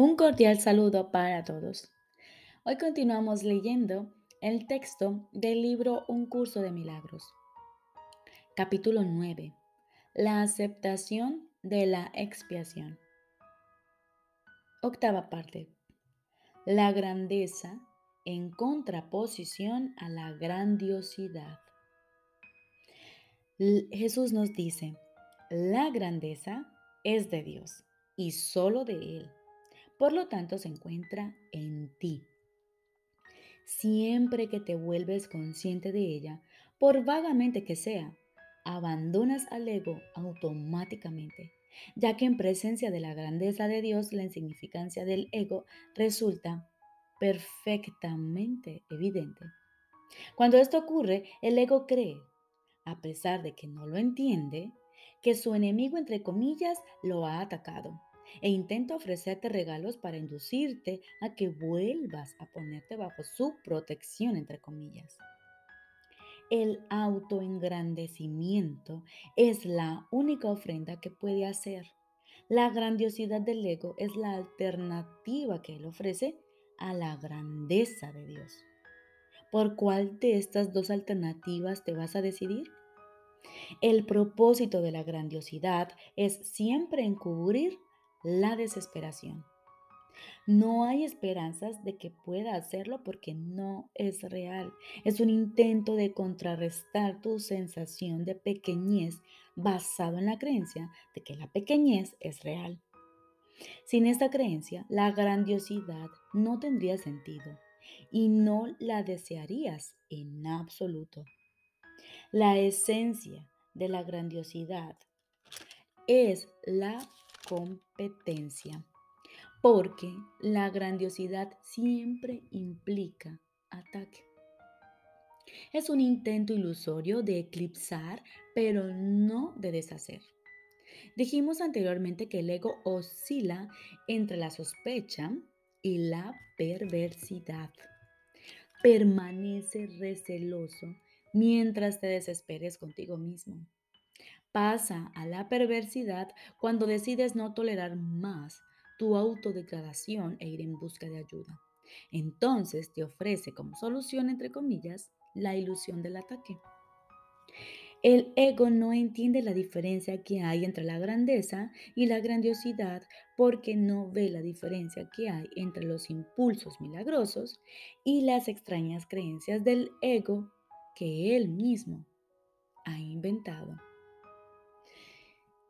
Un cordial saludo para todos. Hoy continuamos leyendo el texto del libro Un curso de milagros. Capítulo 9. La aceptación de la expiación. Octava parte. La grandeza en contraposición a la grandiosidad. Jesús nos dice, la grandeza es de Dios y solo de Él. Por lo tanto, se encuentra en ti. Siempre que te vuelves consciente de ella, por vagamente que sea, abandonas al ego automáticamente, ya que en presencia de la grandeza de Dios, la insignificancia del ego resulta perfectamente evidente. Cuando esto ocurre, el ego cree, a pesar de que no lo entiende, que su enemigo, entre comillas, lo ha atacado e intenta ofrecerte regalos para inducirte a que vuelvas a ponerte bajo su protección, entre comillas. El autoengrandecimiento es la única ofrenda que puede hacer. La grandiosidad del ego es la alternativa que él ofrece a la grandeza de Dios. ¿Por cuál de estas dos alternativas te vas a decidir? El propósito de la grandiosidad es siempre encubrir la desesperación. No hay esperanzas de que pueda hacerlo porque no es real. Es un intento de contrarrestar tu sensación de pequeñez basado en la creencia de que la pequeñez es real. Sin esta creencia, la grandiosidad no tendría sentido y no la desearías en absoluto. La esencia de la grandiosidad es la competencia, porque la grandiosidad siempre implica ataque. Es un intento ilusorio de eclipsar, pero no de deshacer. Dijimos anteriormente que el ego oscila entre la sospecha y la perversidad. Permanece receloso mientras te desesperes contigo mismo. Pasa a la perversidad cuando decides no tolerar más tu autodegradación e ir en busca de ayuda. Entonces te ofrece como solución, entre comillas, la ilusión del ataque. El ego no entiende la diferencia que hay entre la grandeza y la grandiosidad porque no ve la diferencia que hay entre los impulsos milagrosos y las extrañas creencias del ego que él mismo ha inventado.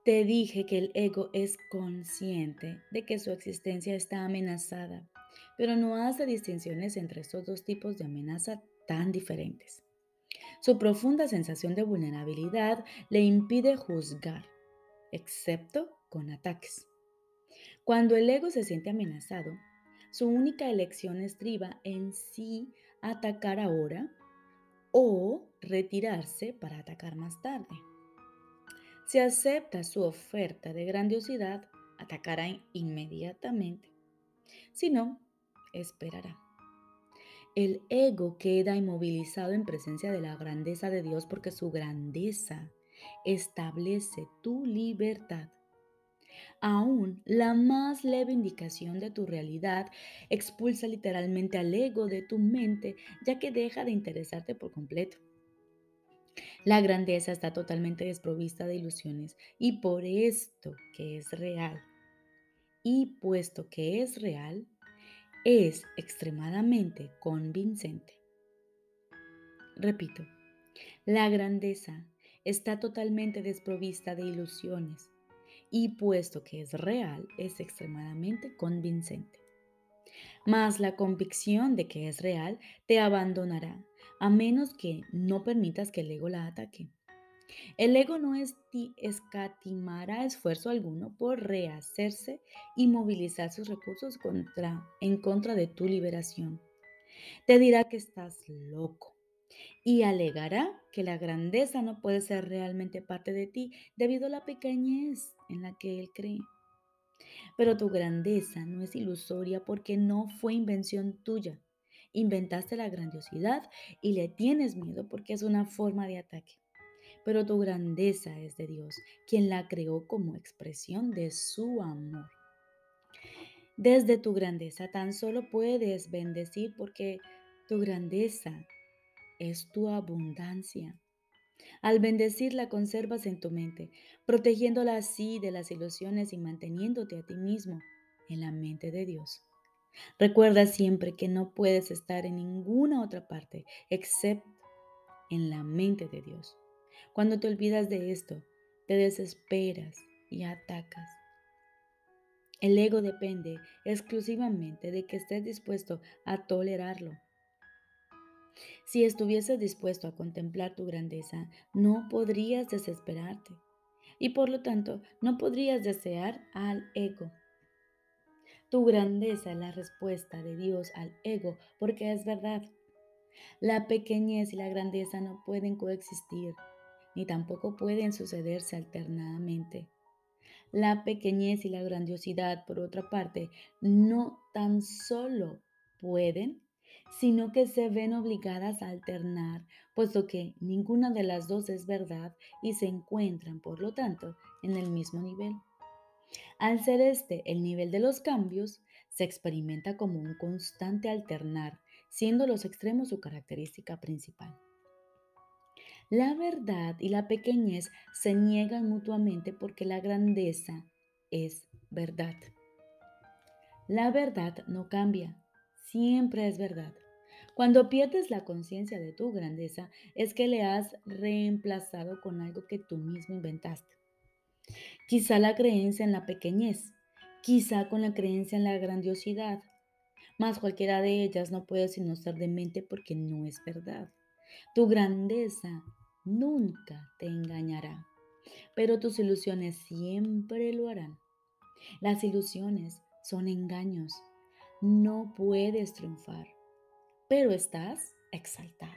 Te dije que el ego es consciente de que su existencia está amenazada, pero no hace distinciones entre estos dos tipos de amenaza tan diferentes. Su profunda sensación de vulnerabilidad le impide juzgar, excepto con ataques. Cuando el ego se siente amenazado, su única elección estriba en sí atacar ahora o retirarse para atacar más tarde. Si acepta su oferta de grandiosidad, atacará inmediatamente. Si no, esperará. El ego queda inmovilizado en presencia de la grandeza de Dios porque su grandeza establece tu libertad. Aún la más leve indicación de tu realidad expulsa literalmente al ego de tu mente, ya que deja de interesarte por completo. La grandeza está totalmente desprovista de ilusiones y por esto que es real. Y puesto que es real, es extremadamente convincente. Repito, la grandeza está totalmente desprovista de ilusiones y puesto que es real, es extremadamente convincente. Mas la convicción de que es real te abandonará a menos que no permitas que el ego la ataque. El ego no escatimará esfuerzo alguno por rehacerse y movilizar sus recursos en contra de tu liberación. Te dirá que estás loco y alegará que la grandeza no puede ser realmente parte de ti debido a la pequeñez en la que él cree. Pero tu grandeza no es ilusoria porque no fue invención tuya. Inventaste la grandiosidad y le tienes miedo porque es una forma de ataque pero tu grandeza es de Dios, quien la creó como expresión de su amor. Desde tu grandeza tan solo puedes bendecir porque tu grandeza es tu abundancia. Al bendecirla conservas en tu mente, protegiéndola así de las ilusiones y manteniéndote a ti mismo en la mente de Dios. Recuerda siempre que no puedes estar en ninguna otra parte excepto en la mente de Dios. Cuando te olvidas de esto, te desesperas y atacas. El ego depende exclusivamente de que estés dispuesto a tolerarlo. Si estuvieses dispuesto a contemplar tu grandeza, no podrías desesperarte y por lo tanto no podrías desear al ego. Tu grandeza es la respuesta de Dios al ego porque es verdad. La pequeñez y la grandeza no pueden coexistir, ni tampoco pueden sucederse alternadamente. La pequeñez y la grandiosidad, por otra parte, no tan solo pueden, sino que se ven obligadas a alternar, puesto que ninguna de las dos es verdad y se encuentran, por lo tanto, en el mismo nivel. Al ser este el nivel de los cambios, se experimenta como un constante alternar, siendo los extremos su característica principal. La verdad y la pequeñez se niegan mutuamente porque la grandeza es verdad. La verdad no cambia, siempre es verdad. Cuando pierdes la conciencia de tu grandeza es que le has reemplazado con algo que tú mismo inventaste. Quizá la creencia en la pequeñez, quizá con la creencia en la grandiosidad, mas cualquiera de ellas no puede sino ser demente porque no es verdad. Tu grandeza nunca te engañará, pero tus ilusiones siempre lo harán. Las ilusiones son engaños. No puedes triunfar, pero estás exaltado.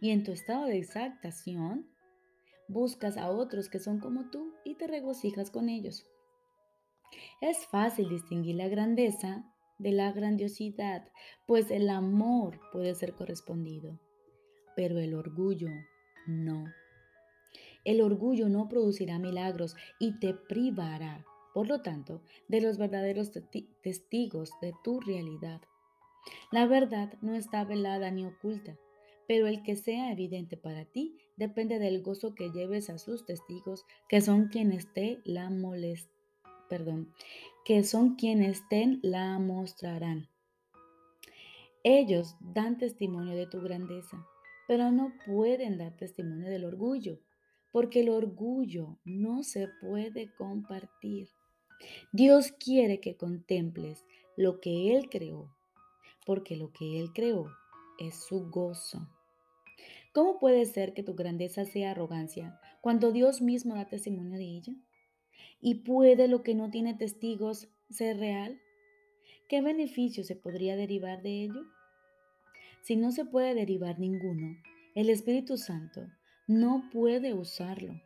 Y en tu estado de exaltación, buscas a otros que son como tú y te regocijas con ellos. Es fácil distinguir la grandeza de la grandiosidad, pues el amor puede ser correspondido, pero el orgullo no. El orgullo no producirá milagros y te privará, por lo tanto, de los verdaderos testigos de tu realidad. La verdad no está velada ni oculta, pero el que sea evidente para ti depende del gozo que lleves a sus testigos, que son quienes te la molest perdón, que son quienes te la mostrarán. Ellos dan testimonio de tu grandeza pero no pueden dar testimonio del orgullo, porque el orgullo no se puede compartir. Dios quiere que contemples lo que Él creó, porque lo que Él creó es su gozo. ¿Cómo puede ser que tu grandeza sea arrogancia cuando Dios mismo da testimonio de ella? ¿Y puede lo que no tiene testigos ser real? ¿Qué beneficio se podría derivar de ello? Si no se puede derivar ninguno, el Espíritu Santo no puede usarlo.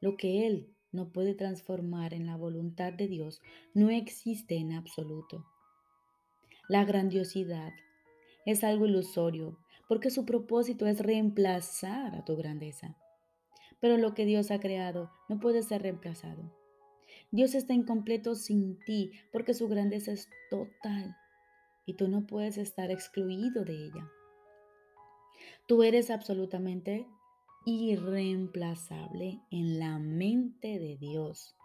Lo que Él no puede transformar en la voluntad de Dios no existe en absoluto. La grandiosidad es algo ilusorio porque su propósito es reemplazar a tu grandeza. Pero lo que Dios ha creado no puede ser reemplazado. Dios está incompleto sin ti porque su grandeza es total y tú no puedes estar excluido de ella. Tú eres absolutamente irreemplazable en la mente de Dios.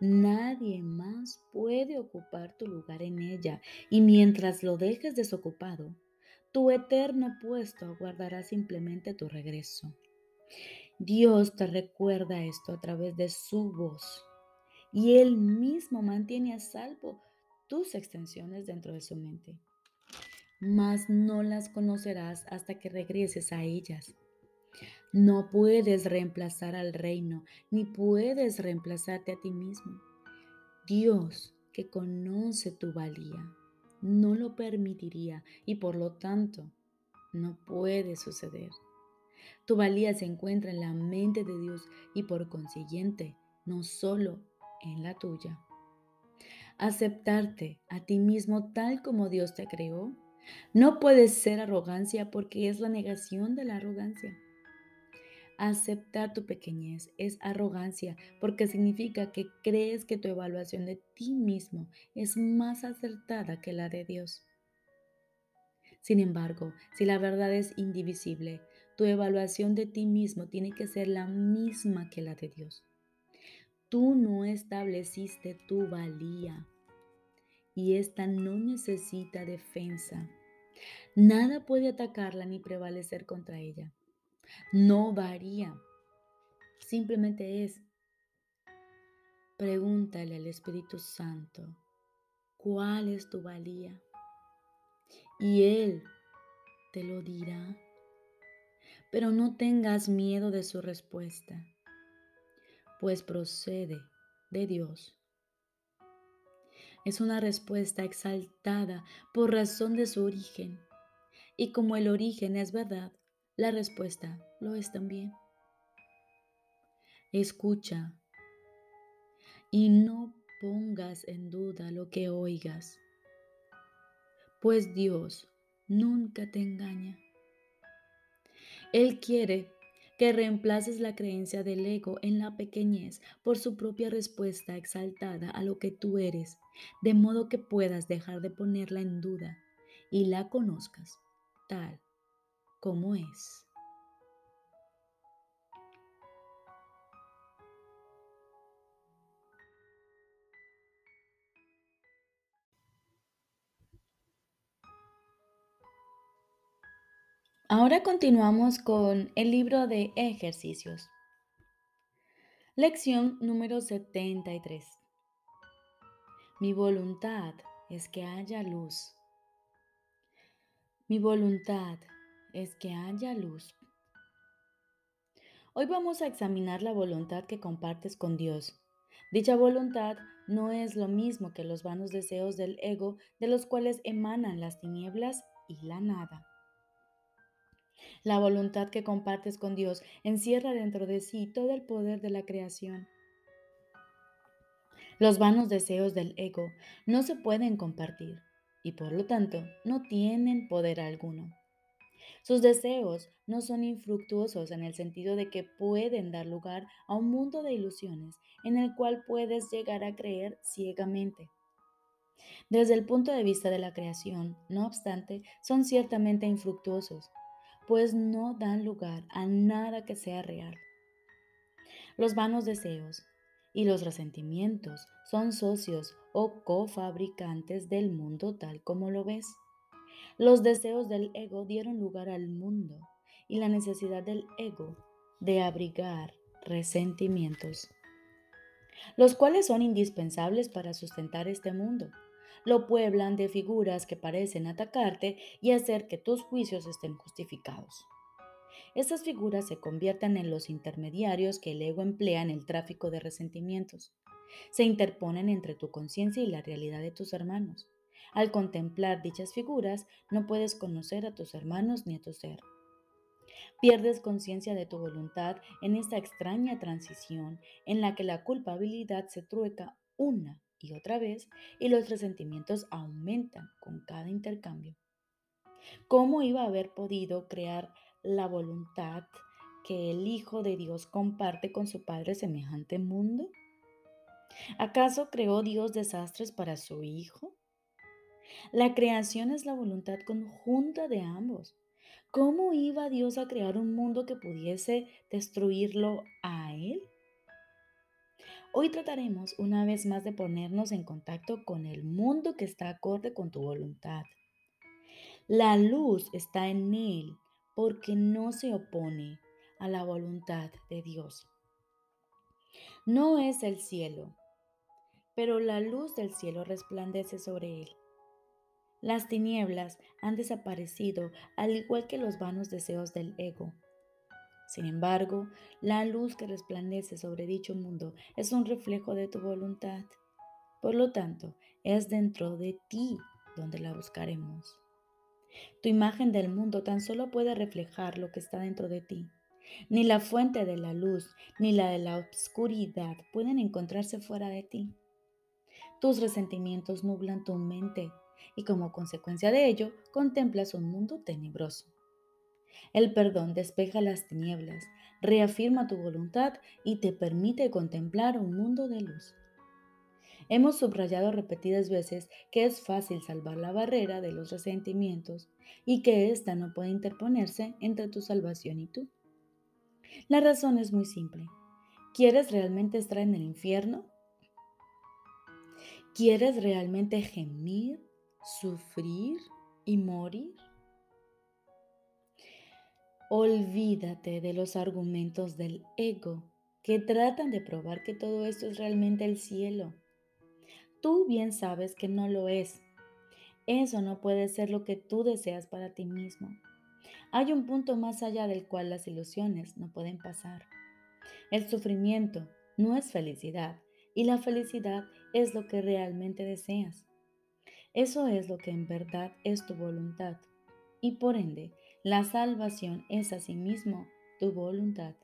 Nadie más puede ocupar tu lugar en ella y mientras lo dejes desocupado, tu eterno puesto aguardará simplemente tu regreso. Dios te recuerda esto a través de su voz y Él mismo mantiene a salvo tus extensiones dentro de su mente, mas no las conocerás hasta que regreses a ellas. No puedes reemplazar al reino, ni puedes reemplazarte a ti mismo. Dios, que conoce tu valía, no lo permitiría y por lo tanto no puede suceder. Tu valía se encuentra en la mente de Dios y por consiguiente no solo en la tuya aceptarte a ti mismo tal como Dios te creó, no puede ser arrogancia porque es la negación de la arrogancia. Aceptar tu pequeñez es arrogancia porque significa que crees que tu evaluación de ti mismo es más acertada que la de Dios. Sin embargo, si la verdad es indivisible, tu evaluación de ti mismo tiene que ser la misma que la de Dios. Tú no estableciste tu valía y esta no necesita defensa. Nada puede atacarla ni prevalecer contra ella. No varía. Simplemente es. Pregúntale al Espíritu Santo, ¿cuál es tu valía? Y Él te lo dirá. Pero no tengas miedo de su respuesta, pues procede de Dios. Es una respuesta exaltada por razón de su origen. Y como el origen es verdad, la respuesta lo es también. Escucha y no pongas en duda lo que oigas, pues Dios nunca te engaña. Él quiere que reemplaces la creencia del ego en la pequeñez por su propia respuesta exaltada a lo que tú eres, de modo que puedas dejar de ponerla en duda y la conozcas tal como es. Ahora continuamos con el libro de ejercicios. Lección número 73. Mi voluntad es que haya luz. Mi voluntad es que haya luz. Hoy vamos a examinar la voluntad que compartes con Dios. Dicha voluntad no es lo mismo que los vanos deseos del ego de los cuales emanan las tinieblas y la nada. La voluntad que compartes con Dios encierra dentro de sí todo el poder de la creación. Los vanos deseos del ego no se pueden compartir y por lo tanto no tienen poder alguno. Sus deseos no son infructuosos en el sentido de que pueden dar lugar a un mundo de ilusiones en el cual puedes llegar a creer ciegamente. Desde el punto de vista de la creación, no obstante, son ciertamente infructuosos, pues no dan lugar a nada que sea real. Los vanos deseos y los resentimientos son socios o cofabricantes del mundo tal como lo ves. Los deseos del ego dieron lugar al mundo y la necesidad del ego de abrigar resentimientos, los cuales son indispensables para sustentar este mundo. Lo pueblan de figuras que parecen atacarte y hacer que tus juicios estén justificados. Estas figuras se convierten en los intermediarios que el ego emplea en el tráfico de resentimientos. Se interponen entre tu conciencia y la realidad de tus hermanos. Al contemplar dichas figuras, no puedes conocer a tus hermanos ni a tu ser. Pierdes conciencia de tu voluntad en esta extraña transición en la que la culpabilidad se trueca una y otra vez y los resentimientos aumentan con cada intercambio. ¿Cómo iba a haber podido crear la voluntad que el Hijo de Dios comparte con su Padre semejante mundo? ¿Acaso creó Dios desastres para su Hijo? La creación es la voluntad conjunta de ambos. ¿Cómo iba Dios a crear un mundo que pudiese destruirlo a Él? Hoy trataremos una vez más de ponernos en contacto con el mundo que está acorde con tu voluntad. La luz está en Él porque no se opone a la voluntad de Dios. No es el cielo, pero la luz del cielo resplandece sobre él. Las tinieblas han desaparecido al igual que los vanos deseos del ego. Sin embargo, la luz que resplandece sobre dicho mundo es un reflejo de tu voluntad. Por lo tanto, es dentro de ti donde la buscaremos. Tu imagen del mundo tan solo puede reflejar lo que está dentro de ti. Ni la fuente de la luz ni la de la oscuridad pueden encontrarse fuera de ti. Tus resentimientos nublan tu mente y como consecuencia de ello contemplas un mundo tenebroso. El perdón despeja las tinieblas, reafirma tu voluntad y te permite contemplar un mundo de luz. Hemos subrayado repetidas veces que es fácil salvar la barrera de los resentimientos y que ésta no puede interponerse entre tu salvación y tú. La razón es muy simple. ¿Quieres realmente estar en el infierno? ¿Quieres realmente gemir, sufrir y morir? Olvídate de los argumentos del ego que tratan de probar que todo esto es realmente el cielo. Tú bien sabes que no lo es. Eso no puede ser lo que tú deseas para ti mismo. Hay un punto más allá del cual las ilusiones no pueden pasar. El sufrimiento no es felicidad y la felicidad es lo que realmente deseas. Eso es lo que en verdad es tu voluntad y por ende la salvación es asimismo tu voluntad.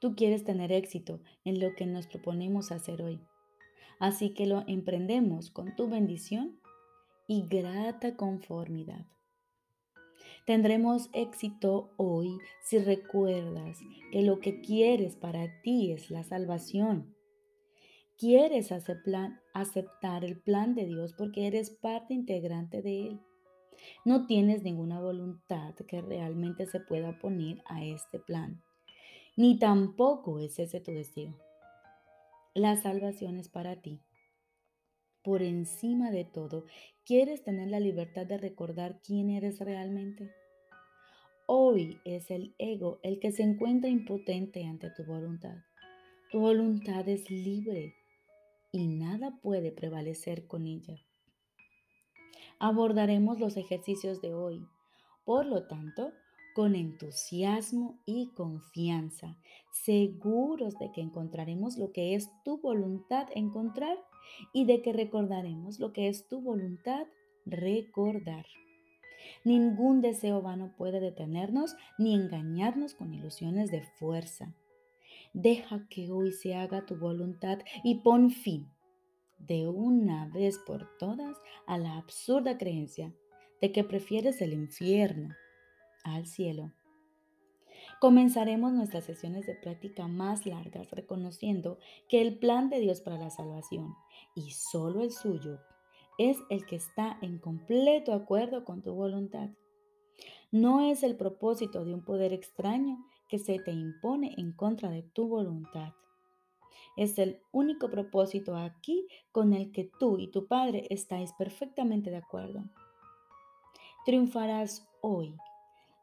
Tú quieres tener éxito en lo que nos proponemos hacer hoy. Así que lo emprendemos con tu bendición y grata conformidad. Tendremos éxito hoy si recuerdas que lo que quieres para ti es la salvación. Quieres aceptar el plan de Dios porque eres parte integrante de Él. No tienes ninguna voluntad que realmente se pueda poner a este plan, ni tampoco es ese tu deseo. La salvación es para ti. Por encima de todo, ¿quieres tener la libertad de recordar quién eres realmente? Hoy es el ego el que se encuentra impotente ante tu voluntad. Tu voluntad es libre y nada puede prevalecer con ella abordaremos los ejercicios de hoy. Por lo tanto, con entusiasmo y confianza, seguros de que encontraremos lo que es tu voluntad encontrar y de que recordaremos lo que es tu voluntad recordar. Ningún deseo vano puede detenernos ni engañarnos con ilusiones de fuerza. Deja que hoy se haga tu voluntad y pon fin de una vez por todas a la absurda creencia de que prefieres el infierno al cielo. Comenzaremos nuestras sesiones de práctica más largas reconociendo que el plan de Dios para la salvación y solo el suyo es el que está en completo acuerdo con tu voluntad. No es el propósito de un poder extraño que se te impone en contra de tu voluntad. Es el único propósito aquí con el que tú y tu Padre estáis perfectamente de acuerdo. Triunfarás hoy,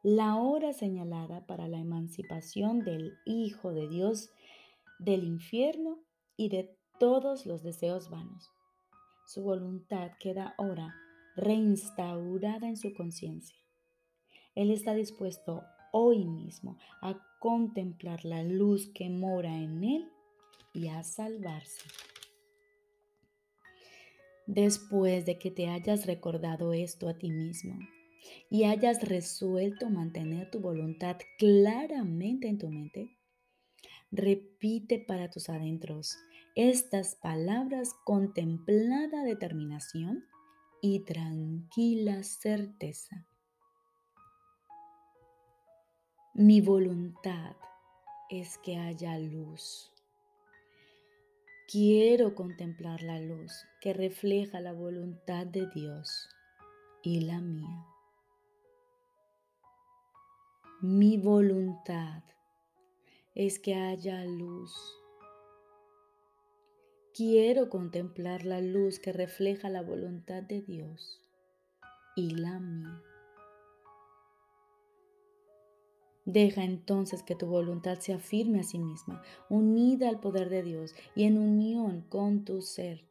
la hora señalada para la emancipación del Hijo de Dios del infierno y de todos los deseos vanos. Su voluntad queda ahora reinstaurada en su conciencia. Él está dispuesto hoy mismo a contemplar la luz que mora en él y a salvarse. Después de que te hayas recordado esto a ti mismo y hayas resuelto mantener tu voluntad claramente en tu mente, repite para tus adentros estas palabras con templada determinación y tranquila certeza. Mi voluntad es que haya luz. Quiero contemplar la luz que refleja la voluntad de Dios y la mía. Mi voluntad es que haya luz. Quiero contemplar la luz que refleja la voluntad de Dios y la mía. Deja entonces que tu voluntad se afirme a sí misma, unida al poder de Dios y en unión con tu ser.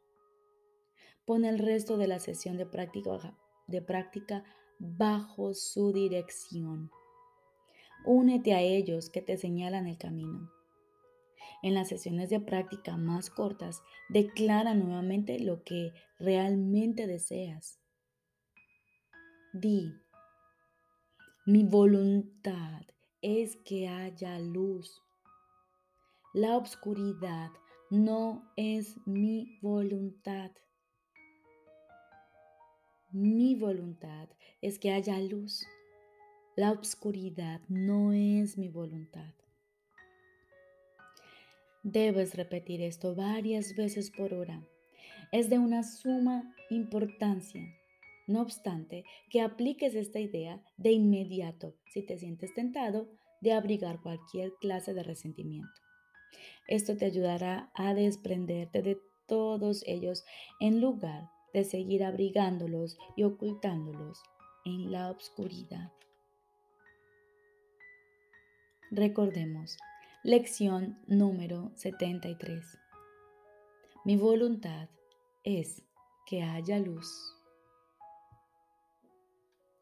Pon el resto de la sesión de práctica, de práctica bajo su dirección. Únete a ellos que te señalan el camino. En las sesiones de práctica más cortas, declara nuevamente lo que realmente deseas. Di, mi voluntad es que haya luz. La obscuridad no es mi voluntad. Mi voluntad es que haya luz. La obscuridad no es mi voluntad. Debes repetir esto varias veces por hora. Es de una suma importancia. No obstante, que apliques esta idea de inmediato si te sientes tentado de abrigar cualquier clase de resentimiento. Esto te ayudará a desprenderte de todos ellos en lugar de seguir abrigándolos y ocultándolos en la oscuridad. Recordemos, lección número 73. Mi voluntad es que haya luz.